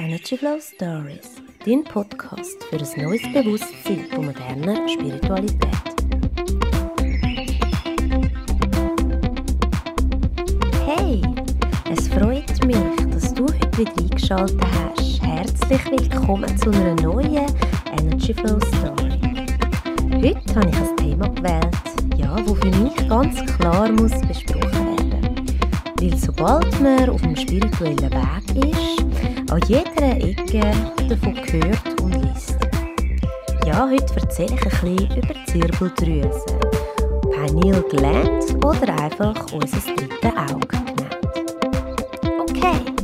Energy Flow Stories, dein Podcast für ein neues Bewusstsein von moderner Spiritualität. Hey, es freut mich, dass du heute wieder eingeschaltet hast. Herzlich willkommen zu einer neuen Energy Flow Story. Heute habe ich ein Thema gewählt, ja, wo für mich ganz klar muss besprochen werden. Weil sobald man auf dem spirituellen Weg ist, an jeder Ecke davon gehört und liest. Ja, heute erzähle ich ein bisschen über die Zirbeldrüse, Pineal Gland oder einfach unser drittes Auge genannt. Okay,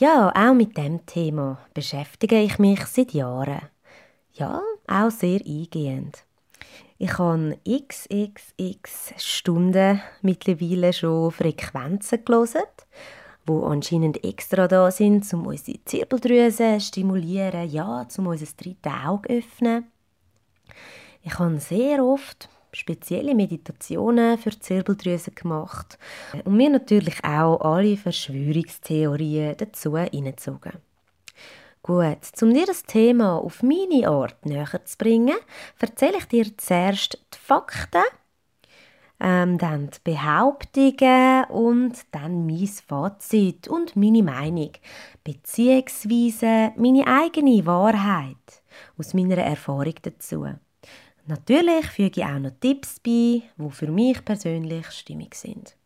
Ja, auch mit dem Thema beschäftige ich mich seit Jahren. Ja, auch sehr eingehend. Ich habe xxx Stunden mittlerweile schon Frequenzen gelesen, wo anscheinend extra da sind, um unsere Zirbeldrüse stimulieren, ja, um unser drittes Auge zu öffnen. Ich habe sehr oft spezielle Meditationen für die Zirbeldrüse gemacht und mir natürlich auch alle Verschwörungstheorien dazu hineingezogen. Gut, um dir das Thema auf meine Art näher zu bringen, erzähle ich dir zuerst die Fakten, ähm, dann die Behauptungen und dann mein Fazit und meine Meinung, beziehungsweise meine eigene Wahrheit aus meiner Erfahrung dazu. Natürlich füge ich auch noch Tipps bei, die für mich persönlich stimmig sind.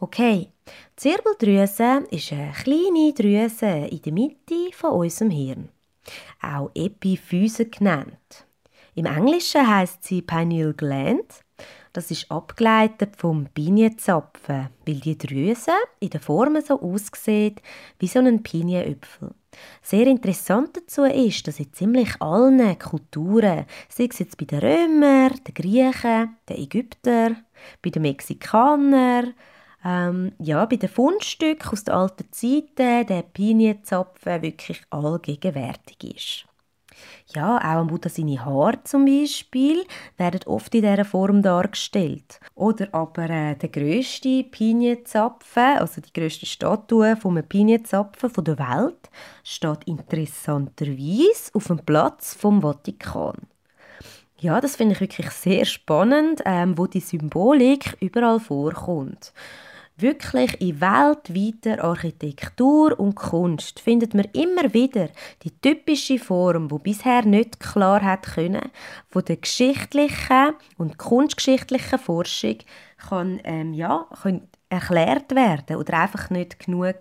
Okay, die Zirbeldrüse ist eine kleine Drüse in der Mitte von unserem Hirn, auch Epiphyse genannt. Im Englischen heißt sie Pineal Gland. Das ist abgeleitet vom Pinienzapfen, weil die Drüse in der Form so aussieht wie so ein Pinienöpfel. Sehr interessant dazu ist, dass in ziemlich allen Kulturen, sei es jetzt bei den Römern, den Griechen, den Ägyptern, bei den Mexikanern, ähm, ja, bei den Fundstücken aus den alten Zeiten, der Pinienzapfen wirklich allgegenwärtig ist. Ja, auch Buddha seine Haare zum Beispiel werden oft in dieser Form dargestellt. Oder aber äh, der grösste Pinienzapfen, also die grösste Statue vom Pinienzapfen der Welt, steht interessanterweise auf dem Platz vom Vatikan. Ja, das finde ich wirklich sehr spannend, ähm, wo die Symbolik überall vorkommt. Wirklich in weltweiter Architektur und Kunst findet man immer wieder die typische Form, wo bisher nicht klar hat können, von der geschichtlichen und kunstgeschichtlichen Forschung kann, ähm, ja, kann erklärt werden oder einfach nicht genug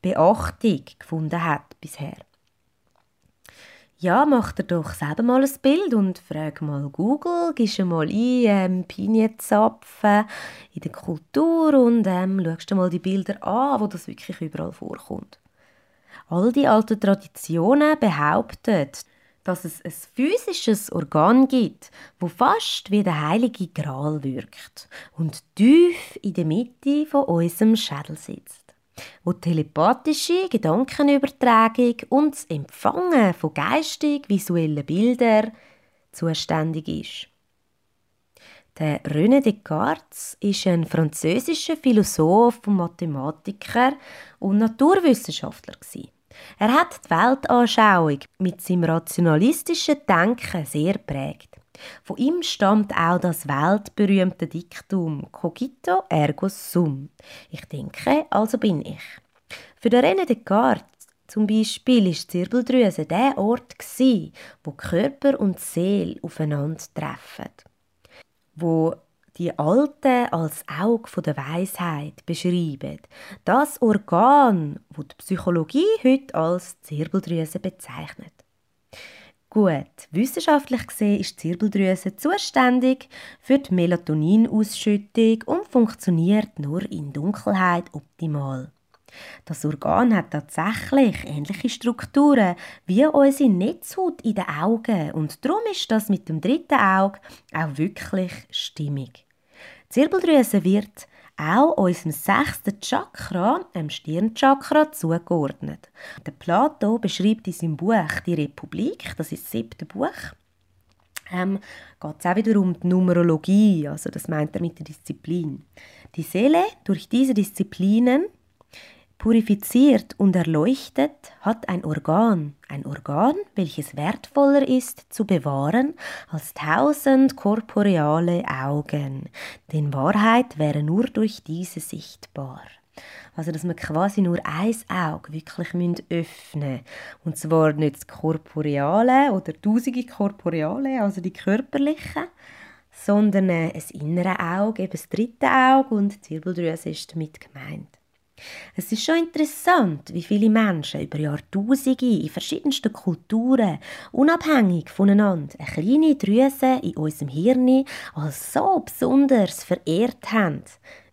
Beachtung gefunden hat bisher. Ja, mach dir doch selber mal ein Bild und frag mal Google, gibst mal ein ähm, Pinienzapfen in der Kultur und ähm, schaust dir mal die Bilder an, wo das wirklich überall vorkommt. All die alten Traditionen behaupten, dass es ein physisches Organ gibt, wo fast wie der heilige Gral wirkt und tief in der Mitte von unserem Schädel sitzt wo telepathische Gedankenübertragung und das Empfangen von geistig-visuellen Bildern zuständig ist. Der René Descartes ist ein französischer Philosoph Mathematiker und Naturwissenschaftler. Er hat die Weltanschauung mit seinem rationalistischen Denken sehr prägt. Von ihm stammt auch das weltberühmte Diktum Cogito ergo sum. Ich denke, also bin ich. Für den René Descartes zum Beispiel die Zirbeldrüse der Ort wo Körper und Seele aufeinander treffen, wo die Alten als Auge der Weisheit beschreiben. Das Organ, wo die Psychologie heute als Zirbeldrüse bezeichnet. Gut, wissenschaftlich gesehen ist die Zirbeldrüse zuständig für die Melatoninausschüttung und funktioniert nur in Dunkelheit optimal. Das Organ hat tatsächlich ähnliche Strukturen wie unsere Netzhaut in den Augen und darum ist das mit dem dritten Auge auch wirklich stimmig. Die Zirbeldrüse wird auch unserem sechsten Chakra, dem Stirnchakra, zugeordnet. Der Plato beschreibt in seinem Buch «Die Republik», das ist das siebte Buch, ähm, geht es auch wieder um die Numerologie, also das meint er mit der Disziplin. Die Seele durch diese Disziplinen purifiziert und erleuchtet, hat ein Organ, ein Organ, welches wertvoller ist zu bewahren als tausend korporeale Augen, denn Wahrheit wäre nur durch diese sichtbar. Also, dass wir quasi nur ein Auge wirklich öffnen müssen. Und zwar nicht das Korporeale oder tausende Korporeale, also die körperlichen, sondern ein inneres Auge, eben das dritte Auge und die Zirbeldrüse ist damit gemeint. Es ist schon interessant, wie viele Menschen über Jahrtausende in verschiedensten Kulturen unabhängig voneinander eine kleine Drüse in unserem Hirn als so besonders verehrt haben,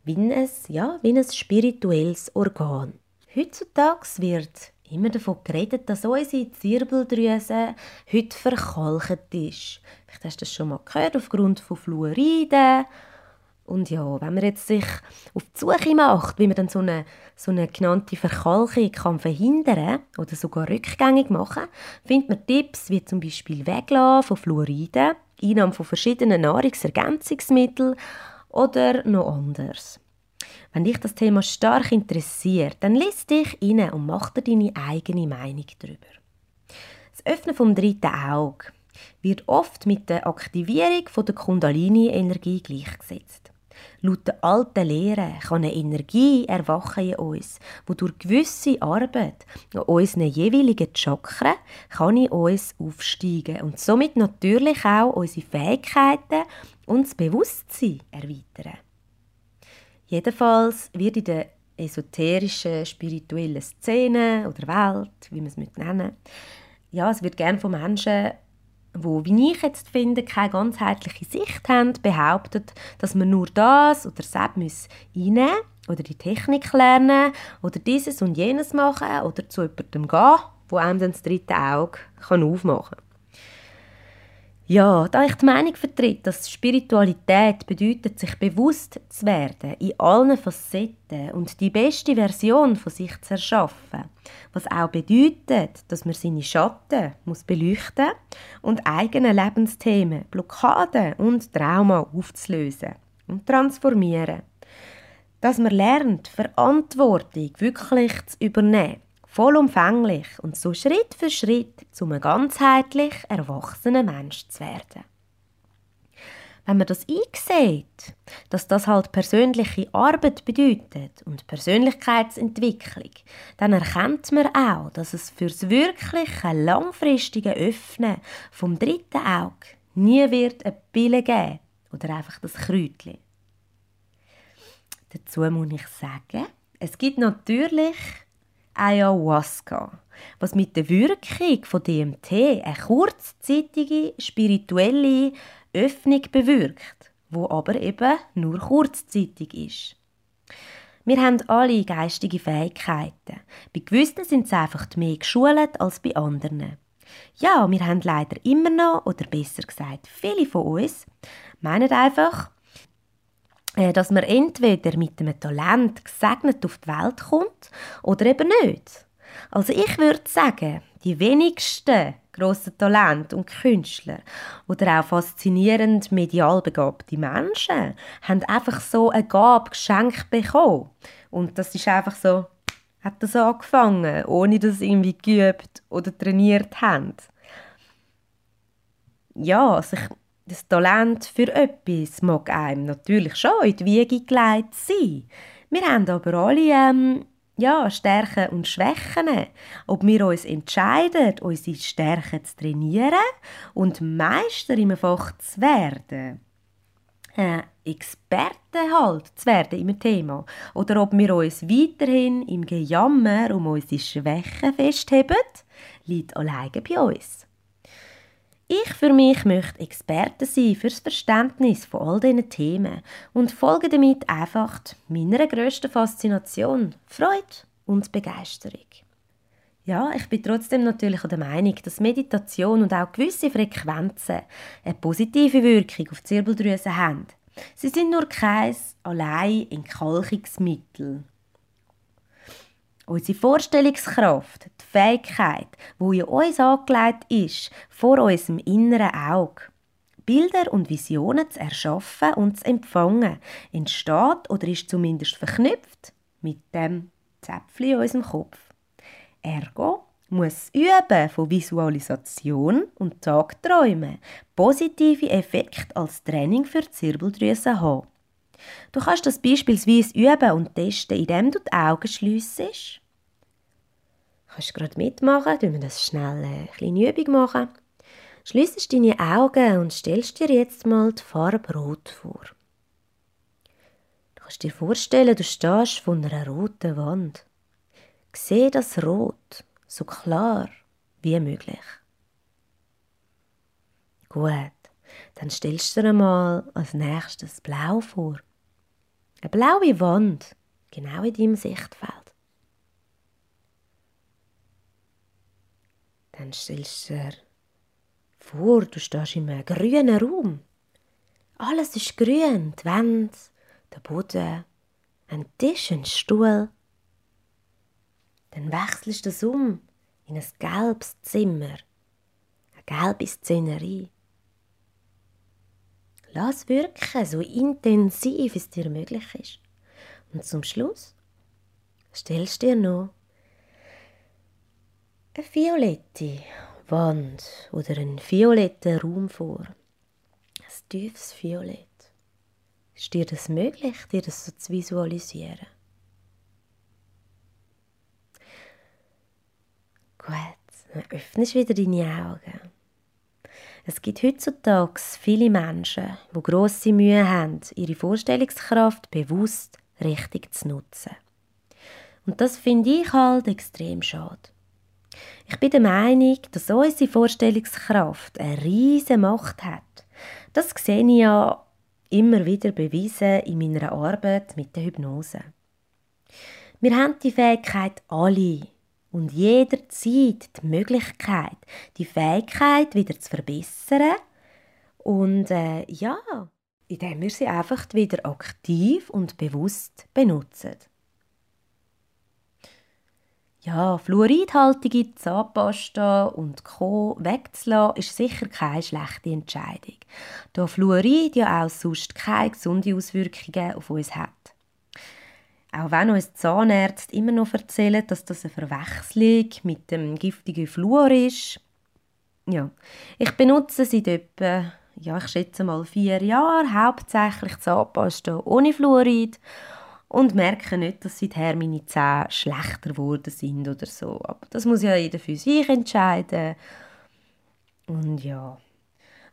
wie ein, ja, wie ein spirituelles Organ. Heutzutage wird immer davon geredet, dass unsere Zirbeldrüse heute verkalkt ist. Vielleicht hast du das schon mal gehört, aufgrund von Fluoriden und ja, wenn man jetzt sich auf die Suche macht, wie man dann so eine, so eine genannte Verkalkung kann verhindern oder sogar rückgängig machen, findet man Tipps wie zum Beispiel Weglassen von Fluoriden, Einnahme von verschiedenen Nahrungsergänzungsmitteln oder noch anders. Wenn dich das Thema stark interessiert, dann lies dich rein und mach dir deine eigene Meinung darüber. Das Öffnen vom dritten Auge wird oft mit der Aktivierung der Kundalini-Energie gleichgesetzt. Laut der alten Lehre kann eine Energie erwachen in uns, wo durch gewisse Arbeit an unseren jeweiligen Chakren kann in uns aufsteigen und somit natürlich auch unsere Fähigkeiten und das Bewusstsein erweitern. Jedenfalls wird in der esoterischen, spirituellen Szene oder Welt, wie man es nennen ja, es wird gerne von Menschen wo, wie ich jetzt finde, keine ganzheitliche Sicht haben, behauptet, dass man nur das oder das muss einnehmen oder die Technik lernen oder dieses und jenes machen oder zu jemandem gehen, wo einem dann das dritte Auge aufmachen kann. Ja, da ich die Meinung vertrete, dass Spiritualität bedeutet, sich bewusst zu werden in allen Facetten und die beste Version von sich zu erschaffen, was auch bedeutet, dass man seine Schatten muss beleuchten und eigene Lebensthemen, Blockaden und Trauma aufzulösen und transformieren. Dass man lernt, Verantwortung wirklich zu übernehmen vollumfänglich und so Schritt für Schritt zu einem ganzheitlich erwachsenen Mensch zu werden. Wenn man das einsieht, dass das halt persönliche Arbeit bedeutet und Persönlichkeitsentwicklung, dann erkennt man auch, dass es fürs wirkliche langfristige Öffnen vom dritten Auge nie wird eine Pille geben oder einfach das Kräutchen. Dazu muss ich sagen, es gibt natürlich Ayahuasca, was mit der Wirkung von DMT eine kurzzeitige spirituelle Öffnung bewirkt, wo aber eben nur kurzzeitig ist. Wir haben alle geistige Fähigkeiten. Bei gewissen sind sie einfach mehr geschult als bei anderen. Ja, wir haben leider immer noch, oder besser gesagt, viele von uns meinen einfach, dass man entweder mit einem Talent gesegnet auf die Welt kommt oder eben nicht. Also ich würde sagen, die wenigsten grossen Talente und Künstler oder auch faszinierend medial begabte Menschen haben einfach so eine Gabe geschenkt bekommen. Und das ist einfach so, hat das angefangen, ohne dass sie irgendwie geübt oder trainiert haben. Ja, also ich das Talent für etwas mag einem natürlich schon in die Wiege gelegt sein. Wir haben aber alle ähm, ja, Stärken und Schwächen. Ob wir uns entscheiden, unsere Stärken zu trainieren und Meister im Fach zu werden, äh, Experten halt zu werden im Thema, oder ob wir uns weiterhin im Gejammer um unsere Schwächen festheben, liegt alleine bei uns. Ich für mich möchte Experte sein fürs Verständnis von all diesen Themen und folge damit einfach meiner grössten Faszination, Freude und Begeisterung. Ja, ich bin trotzdem natürlich der Meinung, dass Meditation und auch gewisse Frequenzen eine positive Wirkung auf die Zirbeldrüse haben. Sie sind nur kein allein Entkalkungsmittel. Unsere Vorstellungskraft, die Fähigkeit, die in uns angelegt ist, vor unserem inneren Auge, Bilder und Visionen zu erschaffen und zu empfangen, entsteht oder ist zumindest verknüpft mit dem Zäpfchen in unserem Kopf. Ergo muss Üben von Visualisation und Tagträumen positive Effekte als Training für die Zirbeldrüse haben. Du kannst das beispielsweise üben und testen, indem du die Augen schliessest. Du kannst gerade mitmachen, wenn wir das schnell eine kleine Übung machen. Schliessest deine Augen und stellst dir jetzt mal die Farbe Rot vor. Du kannst dir vorstellen, du stehst vor einer roten Wand. Sehe das Rot so klar wie möglich. Gut, dann stellst du dir einmal als nächstes Blau vor. Eine blaue Wand, genau in deinem Sichtfeld. Dann stellst du dir vor, du stehst in einem grünen Raum. Alles ist grün, die Wände, der Boden, ein Tisch, ein Stuhl, dann wechselst du das um in ein gelbes Zimmer, eine gelbe Szenerie. Lass wirken, so intensiv es dir möglich ist. Und zum Schluss stellst dir noch eine violette Wand oder einen violetten Raum vor. Ein tiefes Violett. Ist dir das möglich, dir das so zu visualisieren? Gut, dann öffnest wieder deine Augen. Es gibt heutzutage viele Menschen, die grosse Mühe haben, ihre Vorstellungskraft bewusst richtig zu nutzen. Und das finde ich halt extrem schade. Ich bin der Meinung, dass unsere Vorstellungskraft eine riesige Macht hat. Das sehe ich ja immer wieder bewiesen in meiner Arbeit mit der Hypnose. Wir haben die Fähigkeit alle, und jederzeit die Möglichkeit, die Fähigkeit wieder zu verbessern und äh, ja, indem wir sie einfach wieder aktiv und bewusst benutzen. Ja, fluoridhaltige Zahnpasta und Co. wegzulassen, ist sicher keine schlechte Entscheidung, da Fluorid ja auch sonst keine gesunde Auswirkungen auf uns hat. Auch wenn uns Zahnärzte immer noch erzählen, dass das eine Verwechslung mit dem giftigen Fluor ist. Ja, ich benutze seit etwa, ja, ich schätze mal vier Jahren hauptsächlich Zahnpasta ohne Fluorid und merke nicht, dass seither meine Zähne schlechter geworden sind oder so. Aber das muss ja jeder für sich entscheiden. Und ja,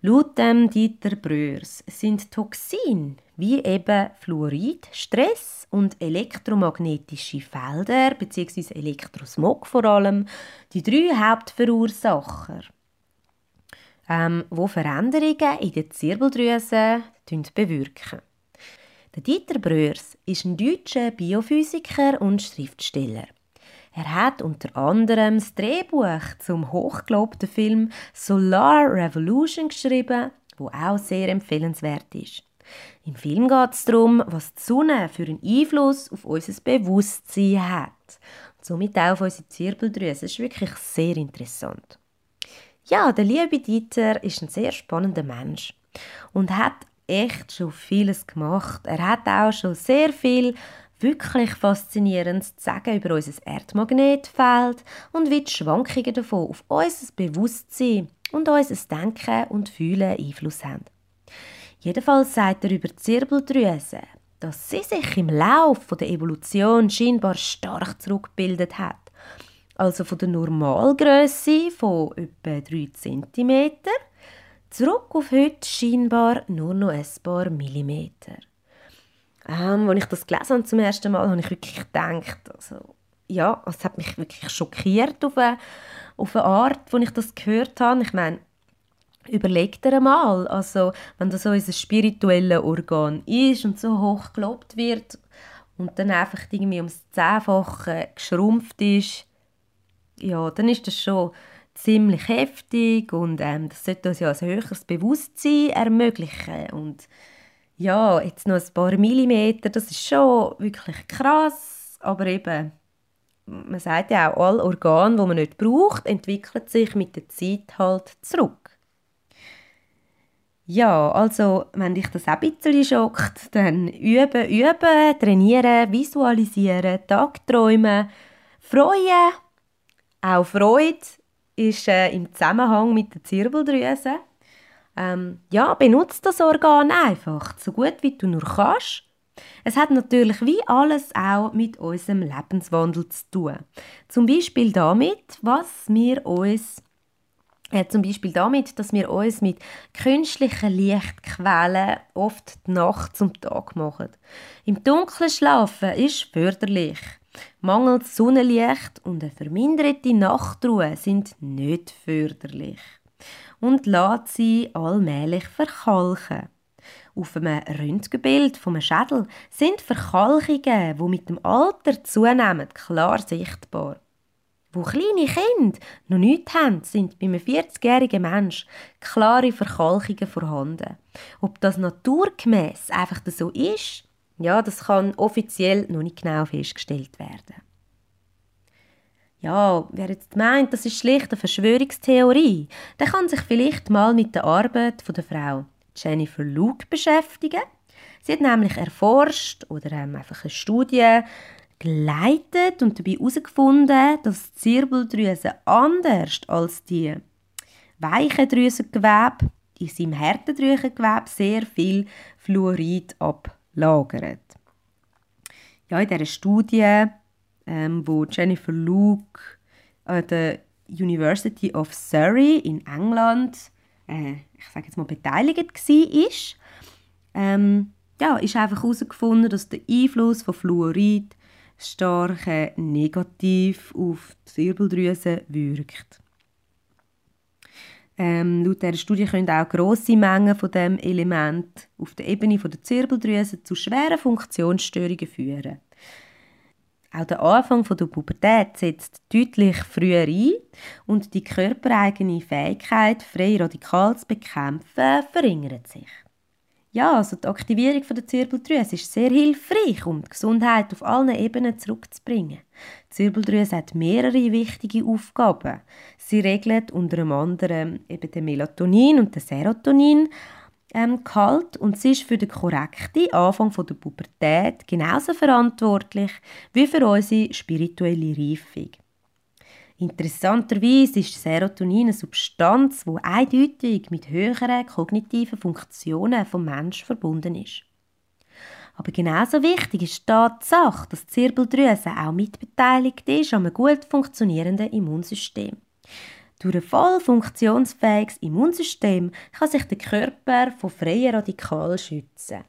laut dem Dieter Bröers sind Toxine wie eben Fluorid, Stress und elektromagnetische Felder bzw. Elektrosmog vor allem die drei Hauptverursacher, ähm, wo Veränderungen in der Zirbeldrüse bewirken. Dieter Bröers ist ein deutscher Biophysiker und Schriftsteller. Er hat unter anderem das Drehbuch zum hochgelobten Film Solar Revolution geschrieben, wo auch sehr empfehlenswert ist. Im Film geht es darum, was die Sonne für einen Einfluss auf unser Bewusstsein hat. Und somit auch auf unsere Zirbeldrüse. Das ist wirklich sehr interessant. Ja, der liebe Dieter ist ein sehr spannender Mensch und hat echt schon vieles gemacht. Er hat auch schon sehr viel wirklich Faszinierendes zu sagen über unser Erdmagnetfeld und wie die Schwankungen davon auf unser Bewusstsein und unser Denken und Fühlen Einfluss haben. Jedenfalls sagt er über die Zirbeldrüse, dass sie sich im Laufe der Evolution scheinbar stark zurückgebildet hat. Also von der Normalgröße von etwa 3 cm zurück auf heute scheinbar nur noch ein paar Millimeter. Ähm, als ich das gelesen habe zum ersten Mal, habe ich wirklich gedacht, also, ja, es hat mich wirklich schockiert auf eine, auf eine Art, als ich das gehört habe. Ich meine, Überleg dir einmal, also wenn das so unser spirituelles Organ ist und so hoch gelobt wird und dann einfach irgendwie ums Zehnfache geschrumpft ist, ja, dann ist das schon ziemlich heftig und ähm, das sollte uns ja ein höheres Bewusstsein ermöglichen und ja, jetzt noch ein paar Millimeter, das ist schon wirklich krass, aber eben, man sagt ja auch, alle Organe, die man nicht braucht, entwickeln sich mit der Zeit halt zurück. Ja, also, wenn dich das auch ein bisschen schockt, dann üben, üben, trainieren, visualisieren, Tagträumen, freuen. Auch Freude ist äh, im Zusammenhang mit der Zirbeldrüse. Ähm, ja, benutze das Organ einfach, so gut wie du nur kannst. Es hat natürlich wie alles auch mit unserem Lebenswandel zu tun. Zum Beispiel damit, was wir uns äh, zum Beispiel damit, dass wir uns mit künstlichen Lichtquellen oft die Nacht zum Tag machen. Im Dunkeln schlafen ist förderlich. Mangels Sonnenlicht und eine verminderte Nachtruhe sind nicht förderlich und lässt sie allmählich verkalken. Auf einem Röntgenbild vom Schädel sind Verkalkungen, die mit dem Alter zunehmen, klar sichtbar. Wo kleine Kinder noch nichts haben, sind bei einem 40-jährigen Menschen klare Verkalkungen vorhanden. Ob das naturgemäß einfach so ist, ja, das kann offiziell noch nicht genau festgestellt werden. Ja, wer jetzt meint, das ist schlicht eine Verschwörungstheorie, der kann sich vielleicht mal mit der Arbeit von der Frau Jennifer Luke beschäftigen. Sie hat nämlich erforscht oder ähm, einfach eine Studie geleitet und dabei herausgefunden, dass die Zirbeldrüse anders als die weichen Drüsengewebe in seinem Härtedrüsengewebe sehr viel Fluorid ablagert. Ja, in dieser Studie, ähm, wo Jennifer Luke an der University of Surrey in England, äh, ich sage jetzt mal beteiligt war, ähm, ja, ist einfach herausgefunden, dass der Einfluss von Fluorid stark negativ auf die Zirbeldrüse wirkt. Ähm, laut dieser Studie können auch grosse Mengen von dem Element auf der Ebene der Zirbeldrüse zu schweren Funktionsstörungen führen. Auch der Anfang der Pubertät setzt deutlich früher ein und die körpereigene Fähigkeit, freie Radikal zu bekämpfen, verringert sich. Ja, also die Aktivierung der Zirbeldrüse ist sehr hilfreich, um die Gesundheit auf allen Ebenen zurückzubringen. Die Zirbeldrüse hat mehrere wichtige Aufgaben. Sie regelt unter anderem eben den Melatonin und den Serotonin ähm, Gehalt und sie ist für den korrekten Anfang der Pubertät genauso verantwortlich wie für unsere spirituelle Reifung. Interessanterweise ist Serotonin eine Substanz, die eindeutig mit höheren kognitiven Funktionen vom Menschen verbunden ist. Aber genauso wichtig ist die Tatsache, dass die Zirbeldrüse auch mitbeteiligt ist an einem gut funktionierenden Immunsystem. Durch ein voll funktionsfähiges Immunsystem kann sich der Körper von freien Radikalen schützen.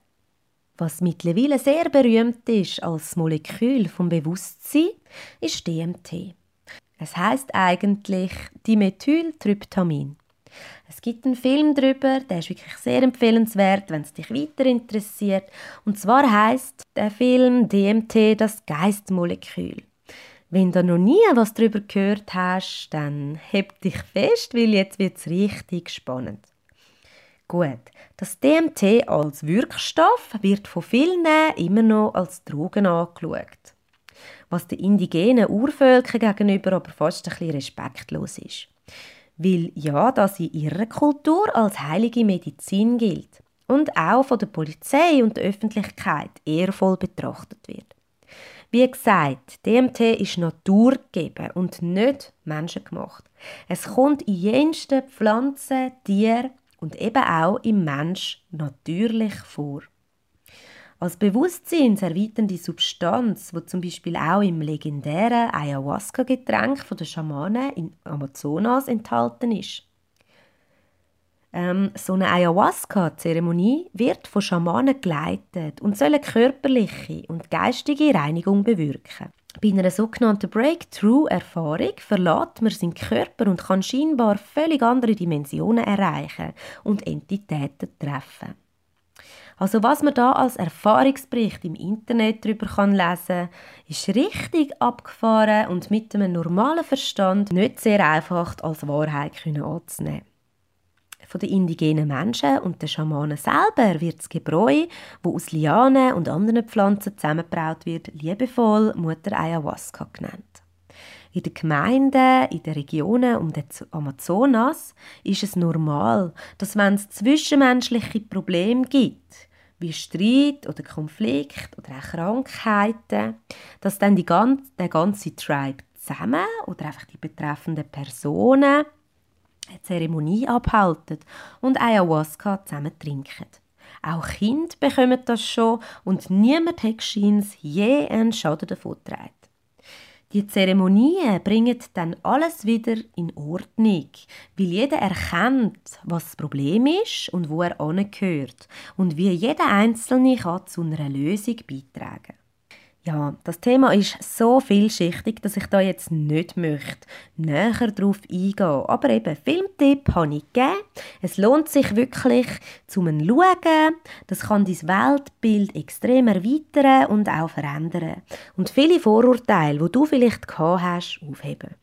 Was mittlerweile sehr berühmt ist als Molekül vom Bewusstsein, ist DMT. Es heißt eigentlich Dimethyltryptamin. Es gibt einen Film darüber, der ist wirklich sehr empfehlenswert, wenn es dich weiter interessiert. Und zwar heißt der Film DMT das Geistmolekül. Wenn du noch nie was darüber gehört hast, dann heb dich fest, weil jetzt wird es richtig spannend. Gut, das DMT als Wirkstoff wird von vielen immer noch als Drogen angeschaut was den indigenen Urvölkern gegenüber aber fast ein bisschen respektlos ist. Weil ja, das in ihrer Kultur als heilige Medizin gilt und auch von der Polizei und der Öffentlichkeit ehrvoll betrachtet wird. Wie gesagt, DMT ist naturgegeben und nicht menschengemacht. Es kommt in jensten Pflanzen, Tieren und eben auch im Mensch natürlich vor. Als bewusstseinserweiternde Substanz, wo zum Beispiel auch im legendären Ayahuasca-Getränk den Schamanen in Amazonas enthalten ist. Ähm, so eine Ayahuasca-Zeremonie wird von Schamanen geleitet und soll eine körperliche und geistige Reinigung bewirken. Bei einer sogenannten Breakthrough-Erfahrung verlässt man seinen Körper und kann scheinbar völlig andere Dimensionen erreichen und Entitäten treffen. Also was man da als Erfahrungsbericht im Internet darüber kann lesen, ist richtig abgefahren und mit einem normalen Verstand nicht sehr einfach als Wahrheit anzunehmen. Von den indigenen Menschen und den Schamanen selber wird das Gebräu, wo aus Lianen und anderen Pflanzen zusammengebraut wird, liebevoll Mutter Ayahuasca genannt. In den Gemeinden, in den Regionen um den Amazonas ist es normal, dass wenn es zwischenmenschliche Probleme gibt, wie Streit oder Konflikt oder auch Krankheiten, dass dann die ganze, der ganze Tribe zusammen oder einfach die betreffenden Personen eine Zeremonie abhalten und Ayahuasca zusammen trinken. Auch Kinder bekommen das schon und niemand hat je einen Schaden davon getragen. Die Zeremonien bringen dann alles wieder in Ordnung, weil jeder erkennt, was das Problem ist und wo er angehört und wie jeder Einzelne kann zu einer Lösung beitragen ja, das Thema ist so vielschichtig, dass ich da jetzt nicht möchte näher darauf eingehen. Aber eben, Filmtipp habe ich gegeben. Es lohnt sich wirklich, zum Schauen. Das kann dein Weltbild extrem erweitern und auch verändern. Und viele Vorurteile, die du vielleicht gehabt hast, aufheben.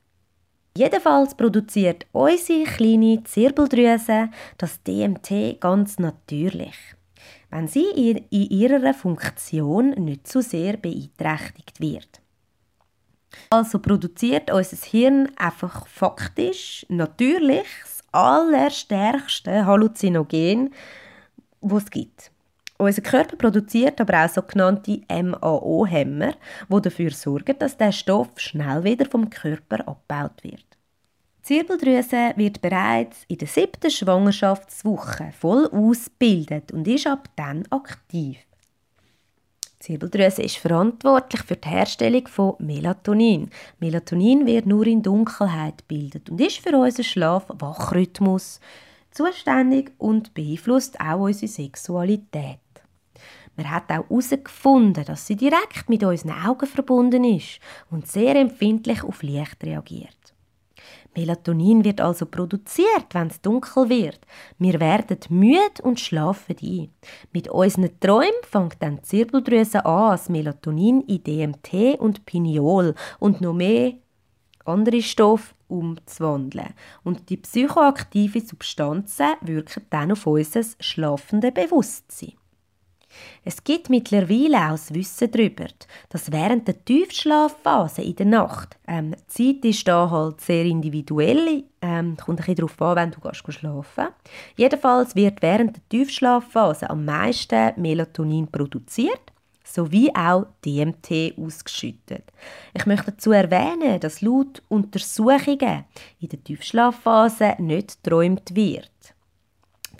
Jedenfalls produziert unsere kleine Zirbeldrüse das DMT ganz natürlich wenn sie in ihrer Funktion nicht zu sehr beeinträchtigt wird. Also produziert unser Hirn einfach faktisch, natürlich das allerstärkste Halluzinogen, das es gibt. Unser Körper produziert aber auch sogenannte MAO-Hämmer, die dafür sorgen, dass der Stoff schnell wieder vom Körper abgebaut wird. Zirbeldrüse wird bereits in der siebten Schwangerschaftswoche voll ausgebildet und ist ab dann aktiv. Die Zirbeldrüse ist verantwortlich für die Herstellung von Melatonin. Melatonin wird nur in Dunkelheit gebildet und ist für unseren Schlaf-Wachrhythmus zuständig und beeinflusst auch unsere Sexualität. Man hat auch herausgefunden, dass sie direkt mit unseren Augen verbunden ist und sehr empfindlich auf Licht reagiert. Melatonin wird also produziert, wenn es dunkel wird. Wir werden müde und schlafen ein. Mit unseren Träumen fängt dann die Zirbeldrüse an, das Melatonin in DMT und Pineol und noch mehr andere Stoffe umzuwandeln. Und die psychoaktiven Substanzen wirken dann auf unser schlafende Bewusstsein. Es gibt mittlerweile auch das Wissen darüber, dass während der Tiefschlafphase in der Nacht, ähm, die Zeit ist da halt sehr individuell, ähm, kommt ein bisschen darauf an, wenn du gehst schlafen Jedenfalls wird während der Tiefschlafphase am meisten Melatonin produziert sowie auch DMT ausgeschüttet. Ich möchte dazu erwähnen, dass laut Untersuchungen in der Tiefschlafphase nicht geträumt wird.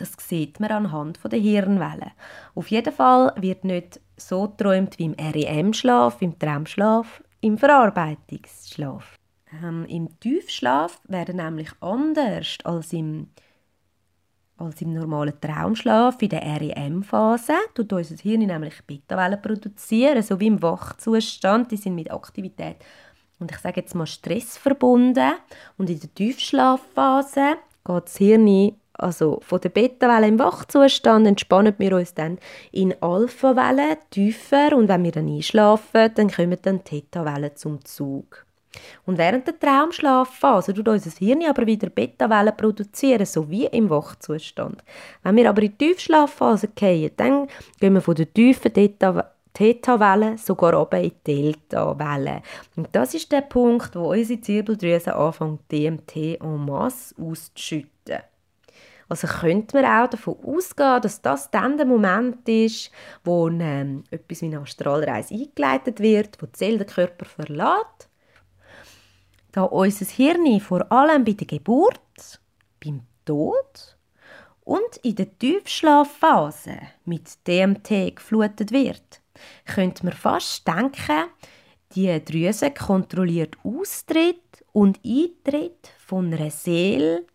Das sieht man anhand der Hirnwellen. Auf jeden Fall wird nicht so geträumt wie im REM-Schlaf, im Traumschlaf, im Verarbeitungsschlaf. Ähm, Im Tiefschlaf werden nämlich anders als im, als im normalen Traumschlaf, in der REM-Phase, tut unser Hirn nämlich Beta-Wellen produzieren, so wie im Wachzustand. Die sind mit Aktivität und ich sage jetzt mal Stress verbunden. Und in der Tiefschlafphase geht das Hirn also von der Beta-Welle im Wachzustand entspannen wir uns dann in Alpha-Wellen tiefer und wenn wir dann einschlafen, dann kommen dann Theta-Wellen zum Zug. Und während der Traumschlafphase tut unser Hirn aber wieder Beta-Wellen produzieren, so wie im Wachzustand. Wenn wir aber in die Tiefschlafphase gehen, dann gehen wir von der tiefen Theta Theta-Welle sogar oben in die Delta-Welle. Und das ist der Punkt, wo unsere Zirbeldrüse anfängt, DMT en masse auszuschütten. Also könnte man auch davon ausgehen, dass das dann der Moment ist, wo ähm, etwas wie eine Astralreise eingeleitet wird, wo die Seele den Körper verlässt. Da unser Hirn vor allem bei der Geburt, beim Tod und in der Tiefschlafphase mit DMT geflutet wird, könnte man fast denken, die Drüse kontrolliert Austritt und Eintritt von einer Seele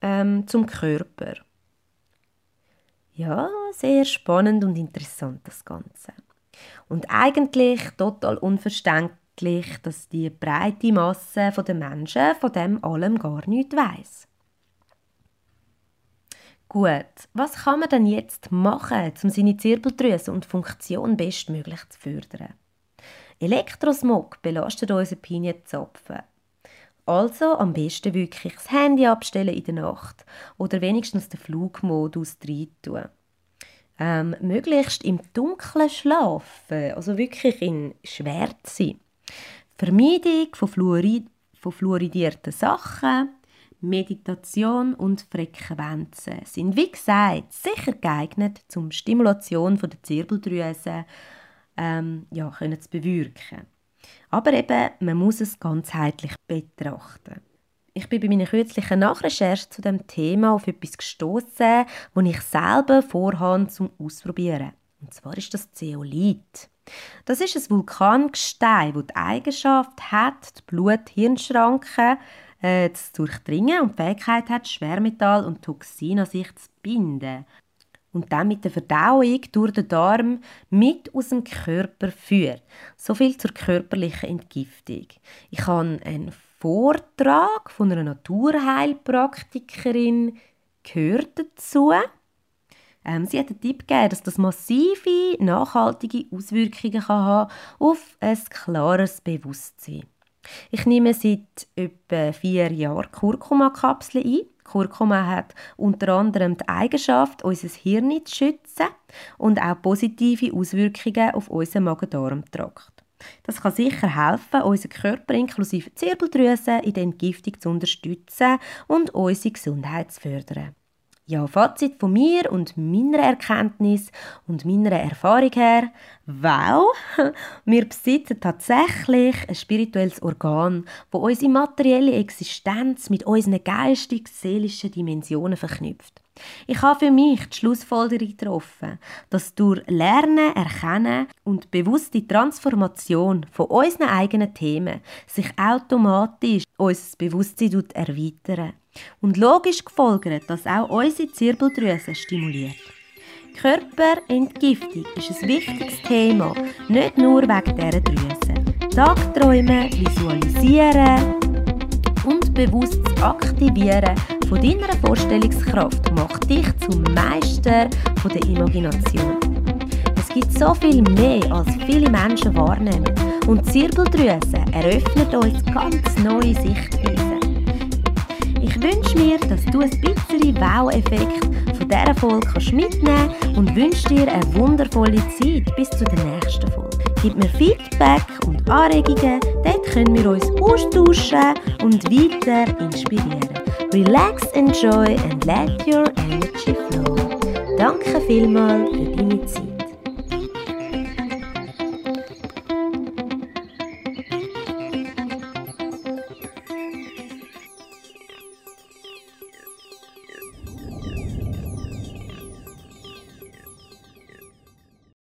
ähm, zum Körper. Ja, sehr spannend und interessant das Ganze. Und eigentlich total unverständlich, dass die breite Masse der Menschen von dem allem gar nichts weiß. Gut, was kann man denn jetzt machen, um seine Zirbeldrüse und Funktion bestmöglich zu fördern? Elektrosmog belastet unseren Pinienzapfen. Also am besten wirklich das Handy abstellen in der Nacht oder wenigstens den Flugmodus reintun. Ähm, möglichst im Dunkeln schlafen, also wirklich in Schwärze. Vermeidung von, Fluorid von fluoridierten Sachen, Meditation und Frequenzen sind, wie gesagt, sicher geeignet, zum Stimulation von der Zirbeldrüse ähm, ja, können zu bewirken. Aber eben, man muss es ganzheitlich betrachten. Ich bin bei meiner kürzlichen Nachrecherche zu dem Thema auf etwas gestoßen, das ich selber vorhabe zum Ausprobieren. Und zwar ist das Zeolit. Das ist ein Vulkangestein, das die Eigenschaft hat, die Blut-Hirnschranke äh, zu durchdringen und die Fähigkeit hat, Schwermetall und Toxin an sich zu binden und dann mit der Verdauung durch den Darm mit aus dem Körper führt. So viel zur körperlichen Entgiftung. Ich habe einen Vortrag von einer Naturheilpraktikerin gehört dazu. Ähm, sie hat den Tipp gegeben, dass das massive, nachhaltige Auswirkungen kann haben auf ein klares Bewusstsein. Ich nehme seit etwa vier Jahren Kurkuma-Kapseln ein Kurkuma hat unter anderem die Eigenschaft, unser Hirn zu schützen und auch positive Auswirkungen auf unseren Magen-Darm-Trakt. Das kann sicher helfen, unseren Körper inklusive Zirbeldrüse in der Entgiftung zu unterstützen und unsere Gesundheit zu fördern. Ja, Fazit von mir und meiner Erkenntnis und meiner Erfahrung her, wow, wir besitzen tatsächlich ein spirituelles Organ, wo unsere materielle Existenz mit unseren geistig-seelischen Dimensionen verknüpft. Ich habe für mich die Schlussfolgerung getroffen, dass durch Lernen, Erkennen und bewusste Transformation von unseren eigenen Themen sich automatisch unser Bewusstsein erweitern und logisch gefolgert, dass auch unsere Zirbeldrüse stimuliert. Körperentgiftung ist ein wichtiges Thema, nicht nur wegen dieser Drüse. Tagträumen, visualisieren und bewusstes Aktivieren von deiner Vorstellungskraft macht dich zum Meister von der Imagination. Es gibt so viel mehr, als viele Menschen wahrnehmen und Zirbeldrüse eröffnet uns ganz neue Sichtweisen. Ich wünsche mir, dass du ein bisschen Wow-Effekt von dieser Folge kannst mitnehmen und wünsche dir eine wundervolle Zeit bis zu der nächsten Folge. Gib mir Feedback und Anregungen, dort können wir uns austauschen und weiter inspirieren. Relax, enjoy and let your energy flow. Danke vielmals für deine Zeit.